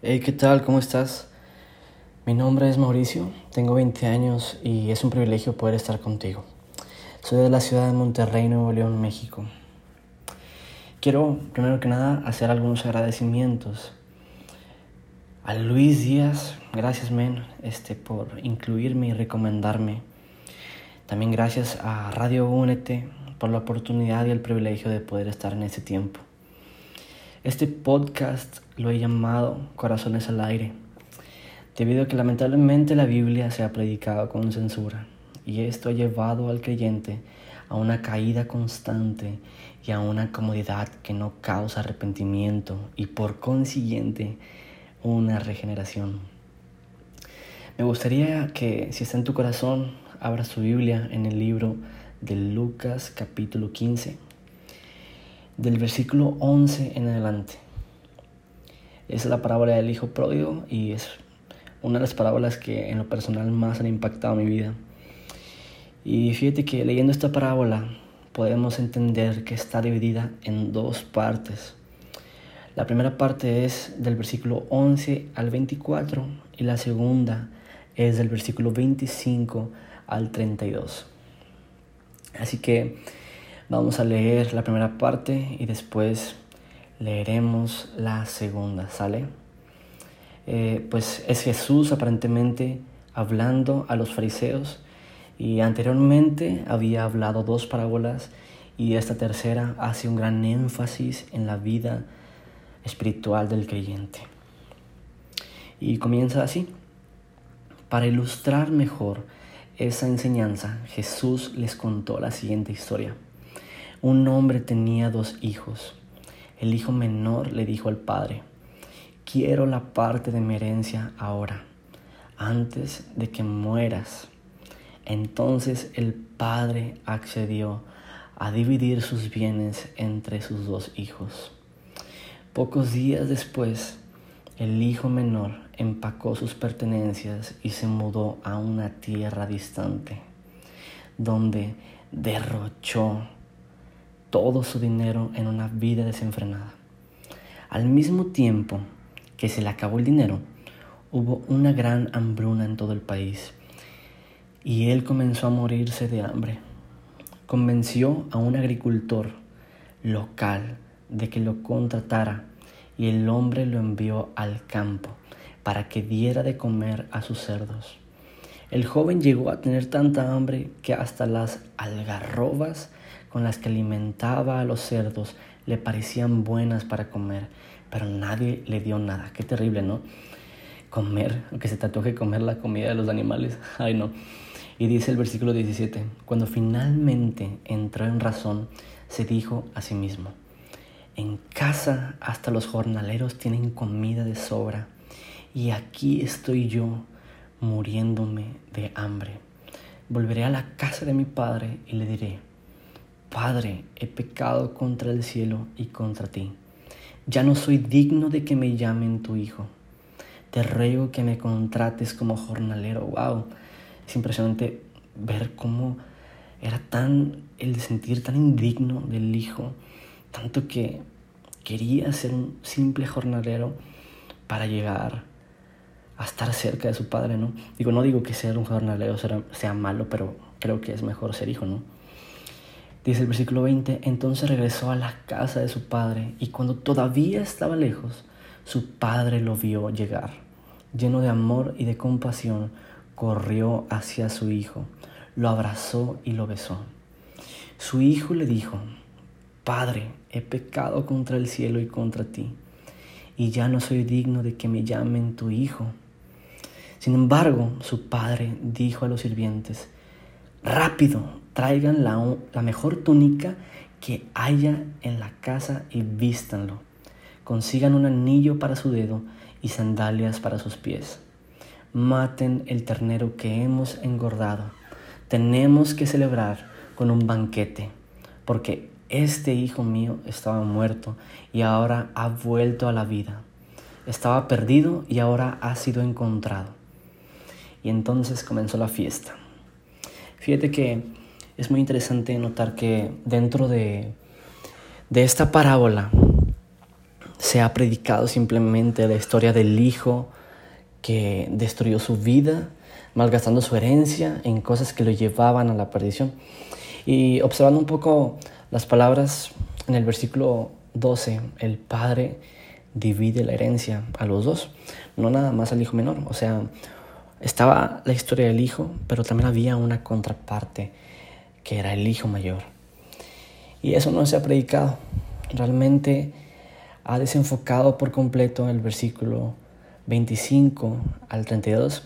Hey, ¿qué tal? ¿Cómo estás? Mi nombre es Mauricio, tengo 20 años y es un privilegio poder estar contigo. Soy de la ciudad de Monterrey, Nuevo León, México. Quiero, primero que nada, hacer algunos agradecimientos. A Luis Díaz, gracias, men, este, por incluirme y recomendarme. También gracias a Radio Únete por la oportunidad y el privilegio de poder estar en ese tiempo. Este podcast lo he llamado Corazones al Aire, debido a que lamentablemente la Biblia se ha predicado con censura y esto ha llevado al creyente a una caída constante y a una comodidad que no causa arrepentimiento y por consiguiente una regeneración. Me gustaría que si está en tu corazón, abra su Biblia en el libro de Lucas capítulo 15 del versículo 11 en adelante. Es la parábola del hijo pródigo y es una de las parábolas que en lo personal más han impactado mi vida. Y fíjate que leyendo esta parábola podemos entender que está dividida en dos partes. La primera parte es del versículo 11 al 24 y la segunda es del versículo 25 al 32. Así que Vamos a leer la primera parte y después leeremos la segunda, ¿sale? Eh, pues es Jesús aparentemente hablando a los fariseos y anteriormente había hablado dos parábolas y esta tercera hace un gran énfasis en la vida espiritual del creyente. Y comienza así. Para ilustrar mejor esa enseñanza, Jesús les contó la siguiente historia. Un hombre tenía dos hijos. El hijo menor le dijo al padre, quiero la parte de mi herencia ahora, antes de que mueras. Entonces el padre accedió a dividir sus bienes entre sus dos hijos. Pocos días después, el hijo menor empacó sus pertenencias y se mudó a una tierra distante, donde derrochó todo su dinero en una vida desenfrenada. Al mismo tiempo que se le acabó el dinero, hubo una gran hambruna en todo el país y él comenzó a morirse de hambre. Convenció a un agricultor local de que lo contratara y el hombre lo envió al campo para que diera de comer a sus cerdos. El joven llegó a tener tanta hambre que hasta las algarrobas con las que alimentaba a los cerdos le parecían buenas para comer, pero nadie le dio nada. Qué terrible, ¿no? Comer, aunque se te antoje comer la comida de los animales. Ay, no. Y dice el versículo 17, cuando finalmente entró en razón, se dijo a sí mismo, en casa hasta los jornaleros tienen comida de sobra, y aquí estoy yo muriéndome de hambre. Volveré a la casa de mi padre y le diré, Padre, he pecado contra el cielo y contra ti. Ya no soy digno de que me llamen tu hijo. Te ruego que me contrates como jornalero. Wow, es impresionante ver cómo era tan el sentir tan indigno del hijo, tanto que quería ser un simple jornalero para llegar a estar cerca de su padre, ¿no? Digo, no digo que ser un jornalero sea, sea malo, pero creo que es mejor ser hijo, ¿no? Dice el versículo 20, entonces regresó a la casa de su padre y cuando todavía estaba lejos, su padre lo vio llegar. Lleno de amor y de compasión, corrió hacia su hijo, lo abrazó y lo besó. Su hijo le dijo, Padre, he pecado contra el cielo y contra ti, y ya no soy digno de que me llamen tu hijo. Sin embargo, su padre dijo a los sirvientes, Rápido, traigan la, mejor túnica que haya en la casa y vístanlo. Consigan un anillo para su dedo y sandalias para sus pies. Maten el ternero que hemos engordado. Tenemos que celebrar con un banquete, porque este hijo mío estaba muerto y ahora ha vuelto a la vida. Estaba perdido y ahora ha sido encontrado. Y entonces comenzó la fiesta. Fíjate que es muy interesante notar que dentro de, esta parábola se ha predicado simplemente la historia del hijo que destruyó su vida, malgastando su herencia en cosas que lo llevaban a la perdición. Y observando un poco las palabras en el versículo 12, el padre divide la herencia a los dos, no nada más al hijo menor. O sea, estaba la historia del hijo, pero también había una contraparte que era el hijo mayor. Y eso no se ha predicado. Realmente ha desenfocado por completo el versículo 25 al 32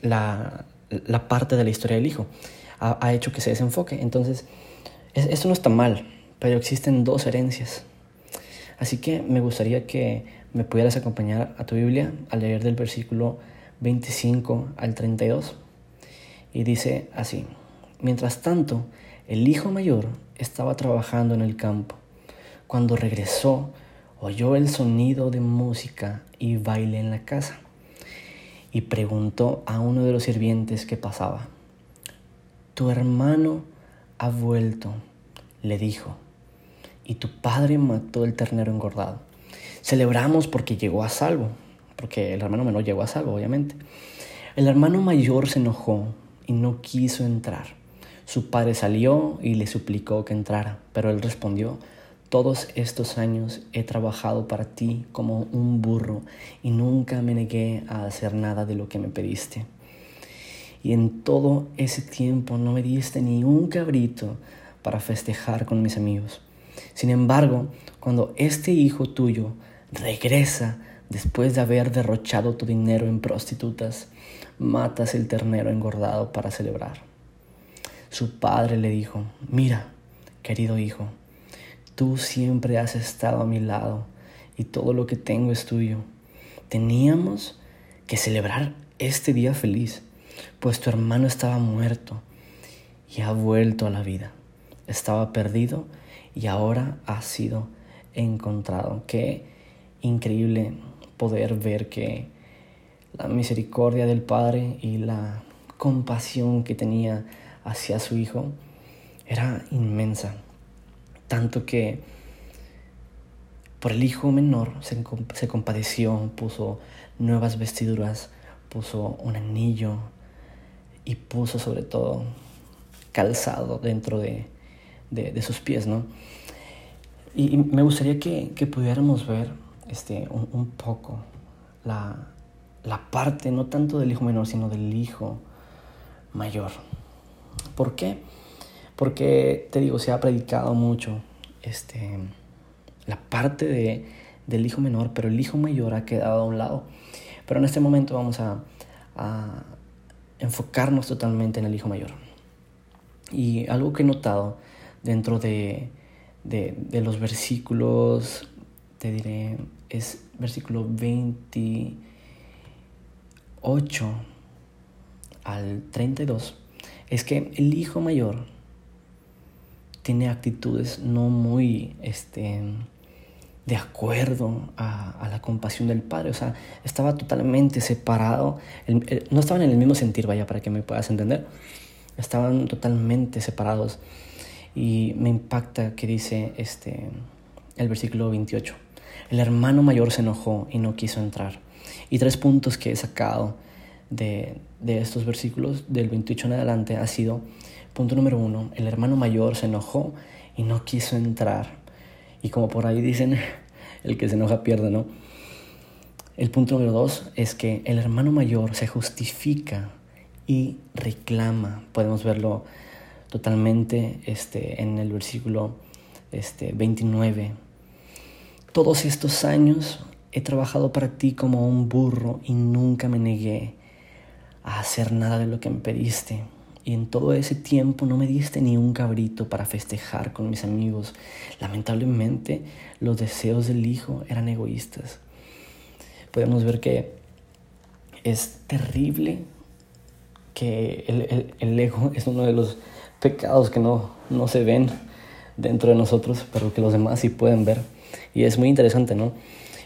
la, la parte de la historia del hijo. Ha, hecho que se desenfoque. Entonces, esto no está mal, pero existen dos herencias. Así que me gustaría que me pudieras acompañar a tu Biblia a leer del versículo 25 al 32. Y dice así, mientras tanto, el hijo mayor estaba trabajando en el campo. Cuando regresó, oyó el sonido de música y baile en la casa y preguntó a uno de los sirvientes que pasaba. Tu hermano ha vuelto, le dijo, y tu padre mató el ternero engordado. Celebramos porque llegó a salvo, porque el hermano menor llegó a salvo, obviamente. El hermano mayor se enojó y no quiso entrar. Su padre salió y le suplicó que entrara, pero él respondió, todos estos años he trabajado para ti como un burro y nunca me negué a hacer nada de lo que me pediste. Y en todo ese tiempo no me diste ni un cabrito para festejar con mis amigos. Sin embargo, cuando este hijo tuyo regresa después de haber derrochado tu dinero en prostitutas, matas el ternero engordado para celebrar. Su padre le dijo, mira, querido hijo, Tú siempre has estado a mi lado y todo lo que tengo es tuyo. Teníamos que celebrar este día feliz, pues tu hermano estaba muerto y ha vuelto a la vida. Estaba perdido y ahora ha sido encontrado. Qué increíble poder ver que la misericordia del Padre y la compasión que tenía hacia su Hijo era inmensa. Tanto que por el hijo menor se, se compadeció, puso nuevas vestiduras, puso un anillo y puso sobre todo calzado dentro de, sus pies, ¿no? Y, me gustaría que, pudiéramos ver este, un, poco la, la, parte, no tanto del hijo menor, sino del hijo mayor. ¿Por qué? Porque, te digo, se ha predicado mucho este, la parte de, del hijo menor, pero el hijo mayor ha quedado a un lado. Pero en este momento vamos a, enfocarnos totalmente en el hijo mayor. Y algo que he notado dentro de, de, de, los versículos, te diré, es versículo 28 al 32, es que el hijo mayor tiene actitudes no muy este, de acuerdo a, la compasión del Padre. O sea, estaba totalmente separado. no estaban en el mismo sentir, vaya, para que me puedas entender. Estaban totalmente separados. Y me impacta que dice este, el versículo 28. El hermano mayor se enojó y no quiso entrar. Y tres puntos que he sacado de, de estos versículos, del 28 en adelante, ha sido Punto número uno, el hermano mayor se enojó y no quiso entrar. Y como por ahí dicen, el que se enoja pierde, ¿no? El punto número dos es que el hermano mayor se justifica y reclama. Podemos verlo totalmente este, en el versículo este, 29. Todos estos años he trabajado para ti como un burro y nunca me negué a hacer nada de lo que me pediste. Y en todo ese tiempo no me diste ni un cabrito para festejar con mis amigos. Lamentablemente los deseos del hijo eran egoístas. Podemos ver que es terrible que el, el, ego es uno de los pecados que no, no se ven dentro de nosotros, pero que los demás sí pueden ver. Y es muy interesante, ¿no?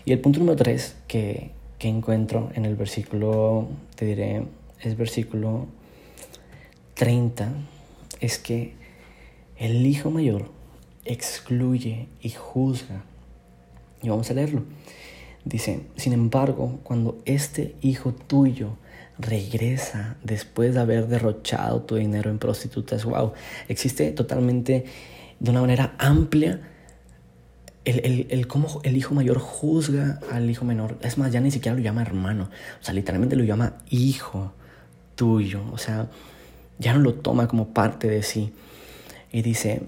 Y el punto número tres que, que encuentro en el versículo, te diré, es versículo 30 es que el hijo mayor excluye y juzga Y vamos a leerlo. Dice, sin embargo, cuando este hijo tuyo regresa después de haber derrochado tu dinero en prostitutas, wow, existe totalmente de una manera amplia el, el, el, cómo el hijo mayor juzga al hijo menor. Es más, ya ni siquiera lo llama hermano, o sea, literalmente lo llama hijo tuyo, o sea, ya no lo toma como parte de sí. Y dice,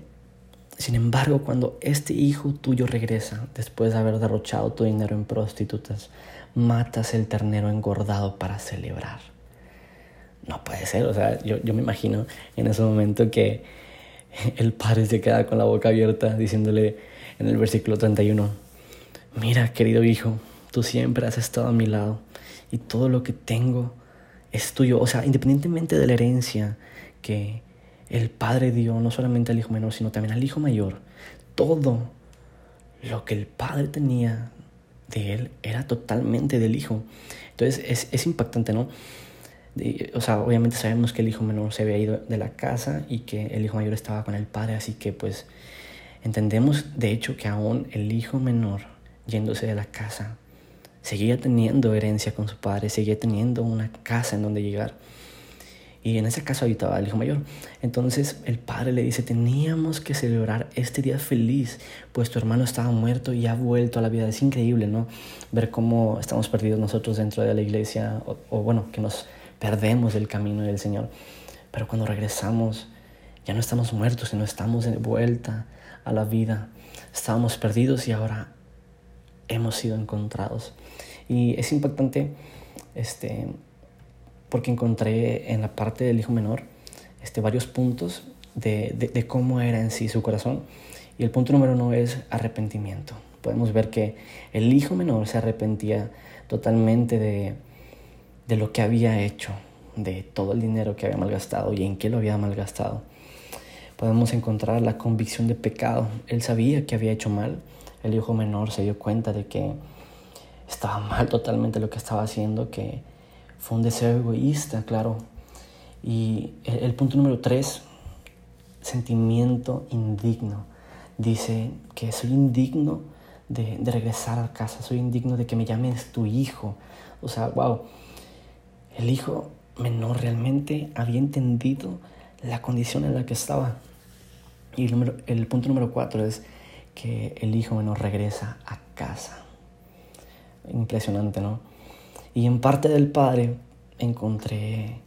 sin embargo, cuando este hijo tuyo regresa, después de haber derrochado tu dinero en prostitutas, matas el ternero engordado para celebrar. No puede ser, o sea, yo, yo me imagino en ese momento que el padre se queda con la boca abierta diciéndole en el versículo 31, mira querido hijo, tú siempre has estado a mi lado y todo lo que tengo es tuyo, o sea, independientemente de la herencia que el Padre dio no solamente al Hijo menor, sino también al Hijo mayor. Todo lo que el Padre tenía de él era totalmente del Hijo. Entonces es, es impactante, ¿no? O sea, obviamente sabemos que el hijo menor se había ido de la casa y que el hijo mayor estaba con el padre, así que pues entendemos de hecho que aún el hijo menor yéndose de la casa seguía teniendo herencia con su padre, seguía teniendo una casa en donde llegar. Y en ese caso habitaba el hijo mayor. Entonces el padre le dice, teníamos que celebrar este día feliz, pues tu hermano estaba muerto y ha vuelto a la vida. Es increíble, ¿no? Ver cómo estamos perdidos nosotros dentro de la iglesia, o, bueno, que nos perdemos del camino del Señor. Pero cuando regresamos, ya no estamos muertos, sino estamos de vuelta a la vida. Estábamos perdidos y ahora hemos sido encontrados. Y es impactante este, porque encontré en la parte del hijo menor este, varios puntos de, de, cómo era en sí su corazón. Y el punto número uno es arrepentimiento. Podemos ver que el hijo menor se arrepentía totalmente de, de lo que había hecho, de todo el dinero que había malgastado y en qué lo había malgastado. Podemos encontrar la convicción de pecado. Él sabía que había hecho mal. El hijo menor se dio cuenta de que estaba mal totalmente lo que estaba haciendo, que fue un deseo egoísta, claro. Y el, punto número tres, sentimiento indigno. Dice que soy indigno de, regresar a casa, soy indigno de que me llames tu hijo. O sea, wow, el hijo menor realmente había entendido la condición en la que estaba. Y el, número, el punto número cuatro es que el hijo menor regresa a casa. Impresionante, ¿no? Y en parte del Padre encontré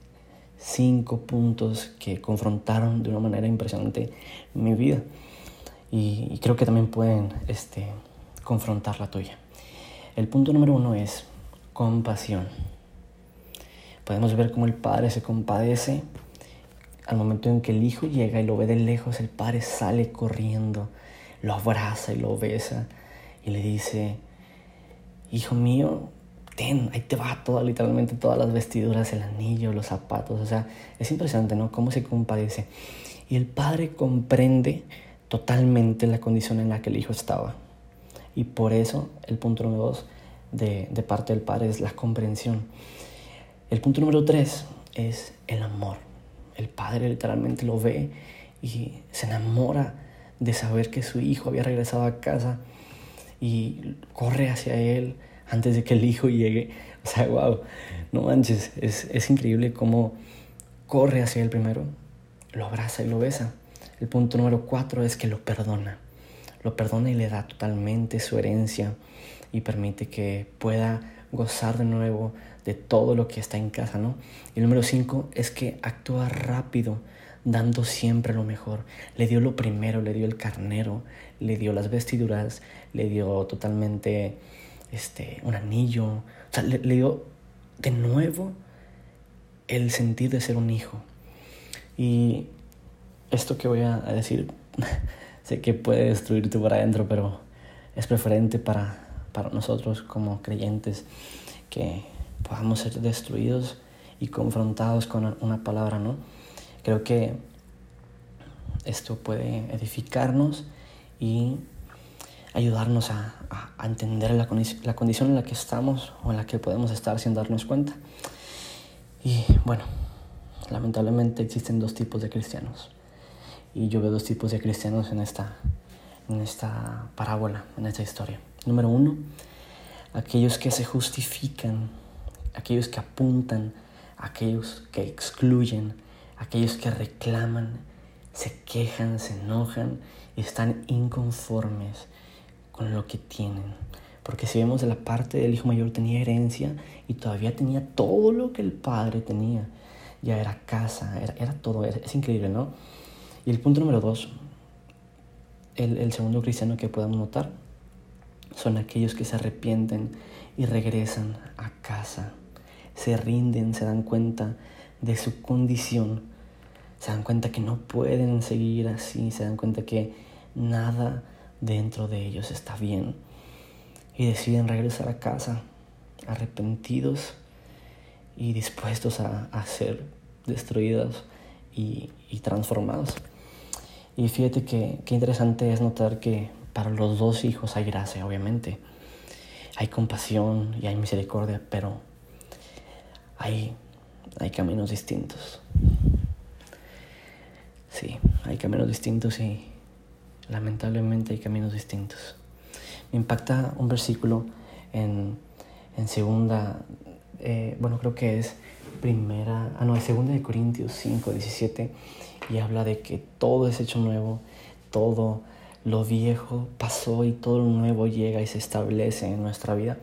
cinco puntos que confrontaron de una manera impresionante mi vida. Y, creo que también pueden este, confrontar la tuya. El punto número uno es compasión. Podemos ver cómo el Padre se compadece al momento en que el Hijo llega y lo ve de lejos, el Padre sale corriendo, lo abraza y lo besa y le dice, Hijo mío, ten, ahí te va todo, literalmente todas las vestiduras, el anillo, los zapatos, o sea, es impresionante, ¿no? Cómo se compadece. Y el padre comprende totalmente la condición en la que el hijo estaba. Y por eso el punto número dos de, de parte del padre es la comprensión. El punto número tres es el amor. El padre literalmente lo ve y se enamora de saber que su hijo había regresado a casa y corre hacia él, antes de que el hijo llegue. O sea, wow, no manches, es, es increíble cómo corre hacia él primero, lo abraza y lo besa. El punto número cuatro es que lo perdona. Lo perdona y le da totalmente su herencia y permite que pueda gozar de nuevo de todo lo que está en casa, ¿no? Y número cinco es que actúa rápido, dando siempre lo mejor. Le dio lo primero, le dio el carnero, le dio las vestiduras, le dio totalmente este, un anillo. O sea, le, dio de nuevo el sentir de ser un hijo. Y esto que voy a decir, sé que puede destruirte por adentro, pero es preferente para, para nosotros como creyentes que podamos ser destruidos y confrontados con una palabra, ¿no? Creo que esto puede edificarnos y ayudarnos a, entender la, la, condición en la que estamos o en la que podemos estar sin darnos cuenta. Y bueno, lamentablemente existen dos tipos de cristianos. Y yo veo dos tipos de cristianos en esta, en esta parábola, en esta historia. Número uno, aquellos que se justifican, aquellos que apuntan, aquellos que excluyen, aquellos que reclaman, se quejan, se enojan y están inconformes con lo que tienen. Porque si vemos de la parte del hijo mayor tenía herencia y todavía tenía todo lo que el padre tenía. Ya era casa, era, todo, es increíble, ¿no? Y el punto número dos, el, el segundo cristiano que podemos notar, son aquellos que se arrepienten y regresan a casa. Se rinden, se dan cuenta de su condición, se dan cuenta que no pueden seguir así, se dan cuenta que nada dentro de ellos está bien y deciden regresar a casa arrepentidos y dispuestos a, ser destruidos y, transformados. Y fíjate que, qué interesante es notar que para los dos hijos hay gracia, obviamente. Hay compasión y hay misericordia, pero hay, caminos distintos. Sí, hay caminos distintos y lamentablemente hay caminos distintos. Me impacta un versículo en, en segunda, eh, bueno, creo que es primera, ah, no, es segunda de Corintios 5, 17, y habla de que todo es hecho nuevo, todo lo viejo pasó y todo lo nuevo llega y se establece en nuestra vida.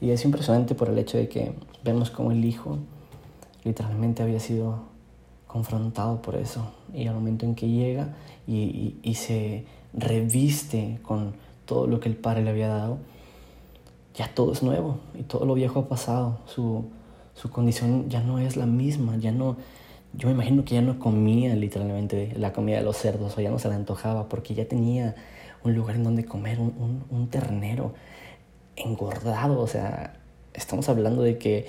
Y es impresionante por el hecho de que vemos como el Hijo literalmente había sido confrontado por eso. Y al momento en que llega y, y se reviste con todo lo que el Padre le había dado, ya todo es nuevo y todo lo viejo ha pasado. Su, su condición ya no es la misma, ya no, yo me imagino que ya no comía literalmente la comida de los cerdos o ya no se le antojaba porque ya tenía un lugar en donde comer, un, un, ternero engordado, o sea, estamos hablando de que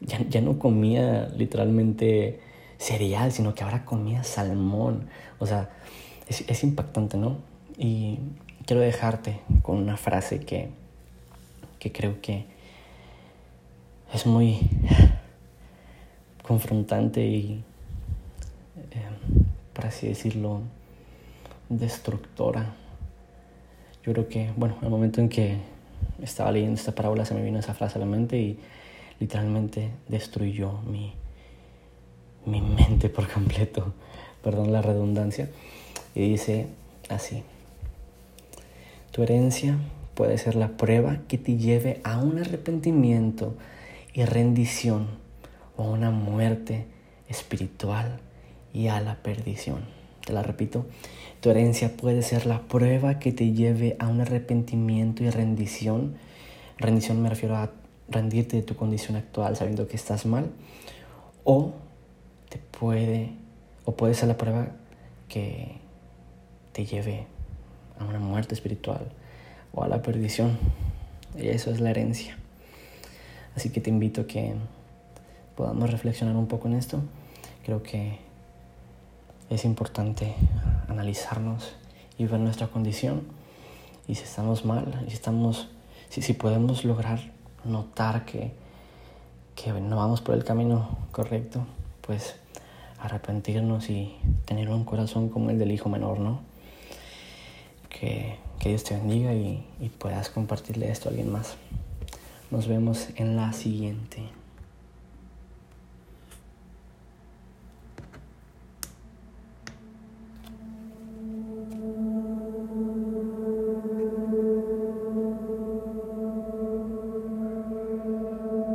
ya, ya, no comía literalmente cereal, sino que ahora comía salmón, o sea, es, es impactante, ¿no? Y quiero dejarte con una frase que, que creo que es muy confrontante y, así decirlo, destructora. Yo creo que, bueno, el momento en que estaba leyendo esta parábola se me vino esa frase a la mente y literalmente destruyó mi, mi mente por completo, perdón la redundancia, y dice así. Tu herencia puede ser la prueba que te lleve a un arrepentimiento y rendición o a una muerte espiritual y a la perdición. Te la repito, tu herencia puede ser la prueba que te lleve a un arrepentimiento y rendición. Rendición me refiero a rendirte de tu condición actual sabiendo que estás mal. O te puede, o puede ser la prueba que te lleve a una muerte espiritual o a la perdición. Y eso es la herencia. Así que te invito a que podamos reflexionar un poco en esto. Creo que es importante analizarnos y ver nuestra condición. Y si estamos mal, y si, estamos, si, si podemos lograr notar que, que no vamos por el camino correcto, pues arrepentirnos y tener un corazón como el del hijo menor, ¿no? que, Dios te bendiga y, y puedas compartirle esto a alguien más. Nos vemos en la siguiente.